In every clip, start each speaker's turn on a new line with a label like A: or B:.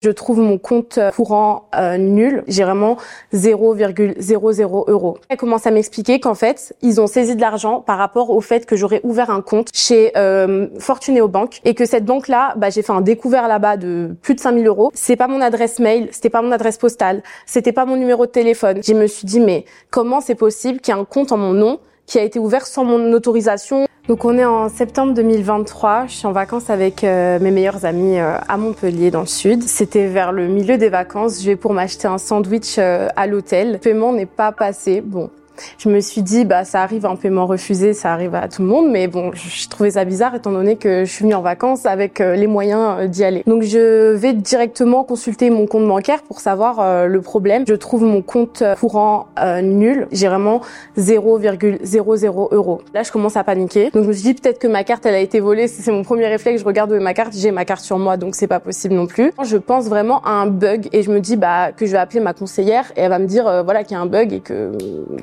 A: Je trouve mon compte courant euh, nul. J'ai vraiment 0,00 euros. Elle commence à m'expliquer qu'en fait, ils ont saisi de l'argent par rapport au fait que j'aurais ouvert un compte chez euh, Fortuneo Bank et que cette banque-là, bah, j'ai fait un découvert là-bas de plus de 5000 euros. C'est pas mon adresse mail, c'était pas mon adresse postale, c'était pas mon numéro de téléphone. Je me suis dit mais comment c'est possible qu'il y ait un compte en mon nom qui a été ouvert sans mon autorisation. Donc on est en septembre 2023, je suis en vacances avec euh, mes meilleurs amis euh, à Montpellier dans le sud. C'était vers le milieu des vacances, je vais pour m'acheter un sandwich euh, à l'hôtel. Le paiement n'est pas passé. Bon, je me suis dit, bah, ça arrive un paiement refusé, ça arrive à tout le monde, mais bon, je trouvais ça bizarre étant donné que je suis venue en vacances avec euh, les moyens euh, d'y aller. Donc, je vais directement consulter mon compte bancaire pour savoir euh, le problème. Je trouve mon compte courant nul. J'ai vraiment 0,00 euros. Là, je commence à paniquer. Donc, je me suis dit peut-être que ma carte, elle a été volée. C'est mon premier réflexe. Je regarde où est ma carte. J'ai ma carte sur moi, donc c'est pas possible non plus. Je pense vraiment à un bug et je me dis, bah, que je vais appeler ma conseillère et elle va me dire, voilà, qu'il y a un bug et que,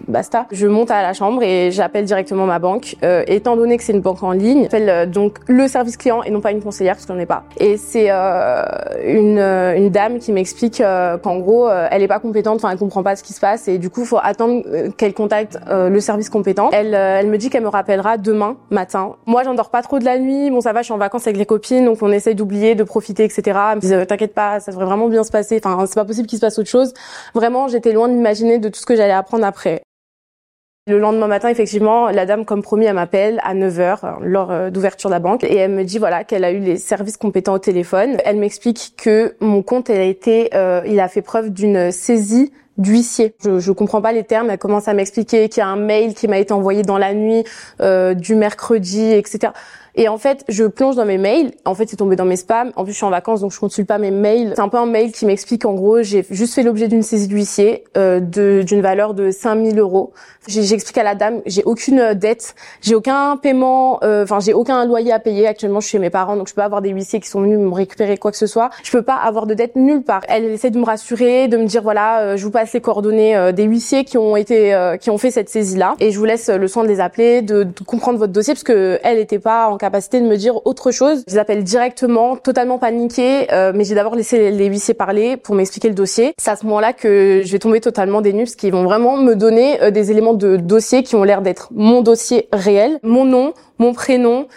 A: bah, je monte à la chambre et j'appelle directement ma banque. Euh, étant donné que c'est une banque en ligne, j'appelle euh, donc le service client et non pas une conseillère parce qu'on n'est pas. Et c'est euh, une, une dame qui m'explique qu'en gros, elle est pas compétente, enfin elle comprend pas ce qui se passe et du coup, faut attendre qu'elle contacte le service compétent. Elle, elle me dit qu'elle me rappellera demain matin. Moi, j'en dors pas trop de la nuit. Bon, ça va, je suis en vacances avec les copines, donc on essaye d'oublier, de profiter, etc. Elle me t'inquiète pas, ça devrait vraiment bien se passer. Enfin, c'est pas possible qu'il se passe autre chose. Vraiment, j'étais loin d'imaginer de tout ce que j'allais apprendre après. Le lendemain matin, effectivement, la dame, comme promis, elle m'appelle à 9h, euh, lors euh, d'ouverture de la banque, et elle me dit voilà qu'elle a eu les services compétents au téléphone. Elle m'explique que mon compte, elle a été, euh, il a fait preuve d'une saisie d'huissier. Je, je comprends pas les termes. Elle commence à m'expliquer qu'il y a un mail qui m'a été envoyé dans la nuit du mercredi, etc. Et en fait, je plonge dans mes mails. En fait, c'est tombé dans mes spams. En plus, je suis en vacances, donc je consulte pas mes mails. C'est un peu un mail qui m'explique en gros, j'ai juste fait l'objet d'une saisie d'huissier euh, d'une valeur de 5000 euros. J'explique à la dame, j'ai aucune euh, dette, j'ai aucun paiement, euh, enfin j'ai aucun loyer à payer. Actuellement, je suis chez mes parents, donc je peux pas avoir des huissiers qui sont venus me récupérer quoi que ce soit. Je peux pas avoir de dette nulle part. Elle essaie de me rassurer, de me dire voilà, euh, je vous passe les coordonnées des huissiers qui ont été, qui ont fait cette saisie là, et je vous laisse le soin de les appeler, de, de comprendre votre dossier parce que elle était pas en capacité de me dire autre chose. Je les appelle directement, totalement paniquée, euh, mais j'ai d'abord laissé les huissiers parler pour m'expliquer le dossier. C'est à ce moment-là que je vais tomber totalement des nues parce qu'ils vont vraiment me donner euh, des éléments de dossier qui ont l'air d'être mon dossier réel, mon nom, mon prénom,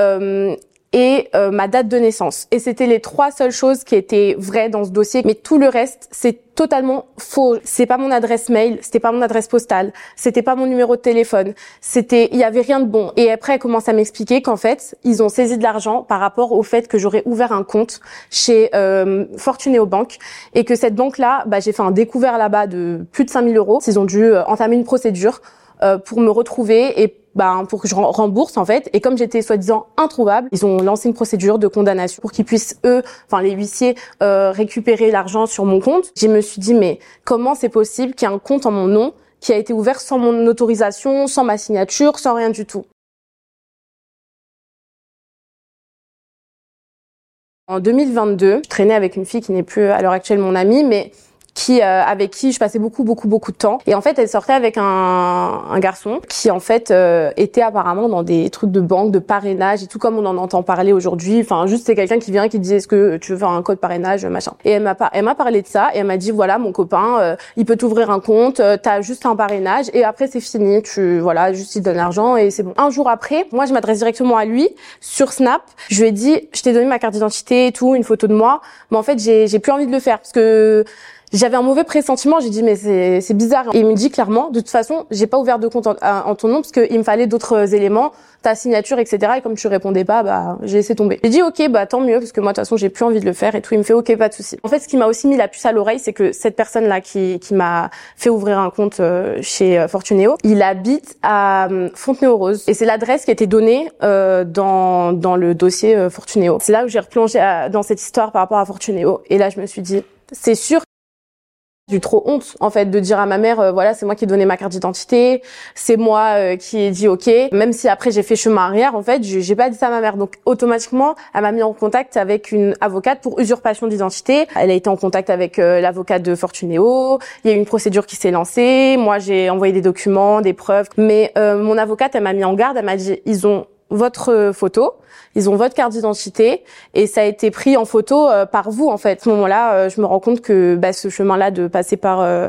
A: euh, et euh, ma date de naissance. Et c'était les trois seules choses qui étaient vraies dans ce dossier. Mais tout le reste, c'est totalement faux. C'est pas mon adresse mail, c'était pas mon adresse postale, c'était pas mon numéro de téléphone. C'était, il y avait rien de bon. Et après, elle commence à m'expliquer qu'en fait, ils ont saisi de l'argent par rapport au fait que j'aurais ouvert un compte chez euh, Fortuneo Bank et que cette banque-là, bah, j'ai fait un découvert là-bas de plus de 5000 euros. Ils ont dû euh, entamer une procédure euh, pour me retrouver et ben, pour que je rembourse en fait. Et comme j'étais soi-disant introuvable, ils ont lancé une procédure de condamnation pour qu'ils puissent eux, enfin les huissiers, euh, récupérer l'argent sur mon compte. Je me suis dit mais comment c'est possible qu'il y ait un compte en mon nom qui a été ouvert sans mon autorisation, sans ma signature, sans rien du tout? En 2022, je traînais avec une fille qui n'est plus à l'heure actuelle mon amie, mais qui euh, avec qui je passais beaucoup beaucoup beaucoup de temps. Et en fait elle sortait avec un, un garçon qui en fait euh, était apparemment dans des trucs de banque de parrainage et tout comme on en entend parler aujourd'hui. Enfin juste c'est quelqu'un qui vient qui disait est-ce que tu veux faire un code parrainage machin. Et elle m'a elle m'a parlé de ça et elle m'a dit voilà mon copain euh, il peut t'ouvrir un compte t'as juste un parrainage et après c'est fini. Tu voilà juste il donne l'argent et c'est bon. Un jour après moi je m'adresse directement à lui sur Snap. Je lui ai dit je t'ai donné ma carte d'identité et tout une photo de moi. Mais en fait j'ai j'ai plus envie de le faire parce que j'avais un mauvais pressentiment, j'ai dit mais c'est bizarre. Et il me dit clairement, de toute façon, j'ai pas ouvert de compte en, ton nom parce qu'il me fallait d'autres éléments, ta signature, etc. Et comme tu répondais pas, bah j'ai laissé tomber. J'ai dit ok, bah tant mieux parce que moi de toute façon j'ai plus envie de le faire et tout. Il me fait ok, pas de souci. En fait, ce qui m'a aussi mis la puce à l'oreille, c'est que cette personne là qui qui m'a fait ouvrir un compte euh, chez euh, Fortuneo, il habite à euh, Fontenay-aux-Roses et c'est l'adresse qui a été donnée dans dans le dossier Fortuneo. C'est là où j'ai replongé dans cette histoire par rapport à Fortuneo et là je me suis dit c'est sûr j'ai eu trop honte en fait de dire à ma mère euh, voilà c'est moi qui ai donné ma carte d'identité c'est moi euh, qui ai dit ok. Même si après j'ai fait chemin arrière en fait j'ai pas dit ça à ma mère. Donc automatiquement elle m'a mis en contact avec une avocate pour usurpation d'identité. Elle a été en contact avec euh, l'avocate de Fortuneo. Il y a eu une procédure qui s'est lancée. Moi j'ai envoyé des documents des preuves. Mais mon avocate elle m'a mis en garde. Elle m'a dit ils ont votre photo ils ont votre carte d'identité et ça a été pris en photo euh, par vous en fait. À ce moment-là, euh, je me rends compte que bah, ce chemin-là de passer par euh,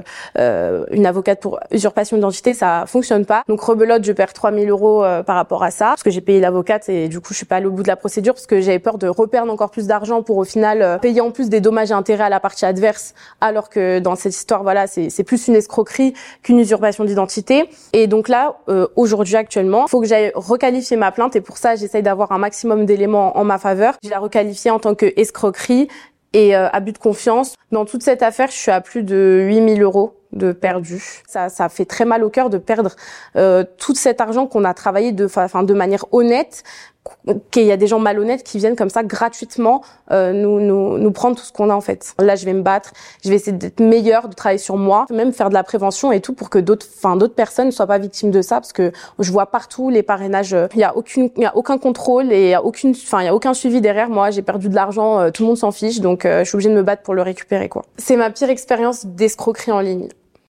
A: une avocate pour usurpation d'identité, ça fonctionne pas. Donc rebelote, je perds 3000 euros par rapport à ça parce que j'ai payé l'avocate et du coup je suis pas allée au bout de la procédure parce que j'avais peur de reperdre encore plus d'argent pour au final payer en plus des dommages et intérêts à la partie adverse alors que dans cette histoire voilà c'est plus une escroquerie qu'une usurpation d'identité. Et donc là aujourd'hui actuellement, faut que j'aille requalifier ma plainte et pour ça j'essaye d'avoir un maximum d'éléments en ma faveur. Je l'ai requalifié en tant que escroquerie et euh, abus de confiance. Dans toute cette affaire, je suis à plus de 8000 euros de perdu. Ça, ça fait très mal au cœur de perdre euh, tout cet argent qu'on a travaillé de, enfin, de manière honnête, qu'il y a des gens malhonnêtes qui viennent comme ça gratuitement euh, nous, nous, nous prendre tout ce qu'on a en fait. Là, je vais me battre, je vais essayer d'être meilleure, de travailler sur moi, même faire de la prévention et tout pour que d'autres, enfin d'autres personnes ne soient pas victimes de ça parce que je vois partout les parrainages, il y a aucune, il y a aucun contrôle et il y a aucune, enfin il y a aucun suivi derrière. Moi, j'ai perdu de l'argent, euh, tout le monde s'en fiche, donc euh, je suis obligée de me battre pour le récupérer quoi. C'est ma pire expérience d'escroquerie en ligne.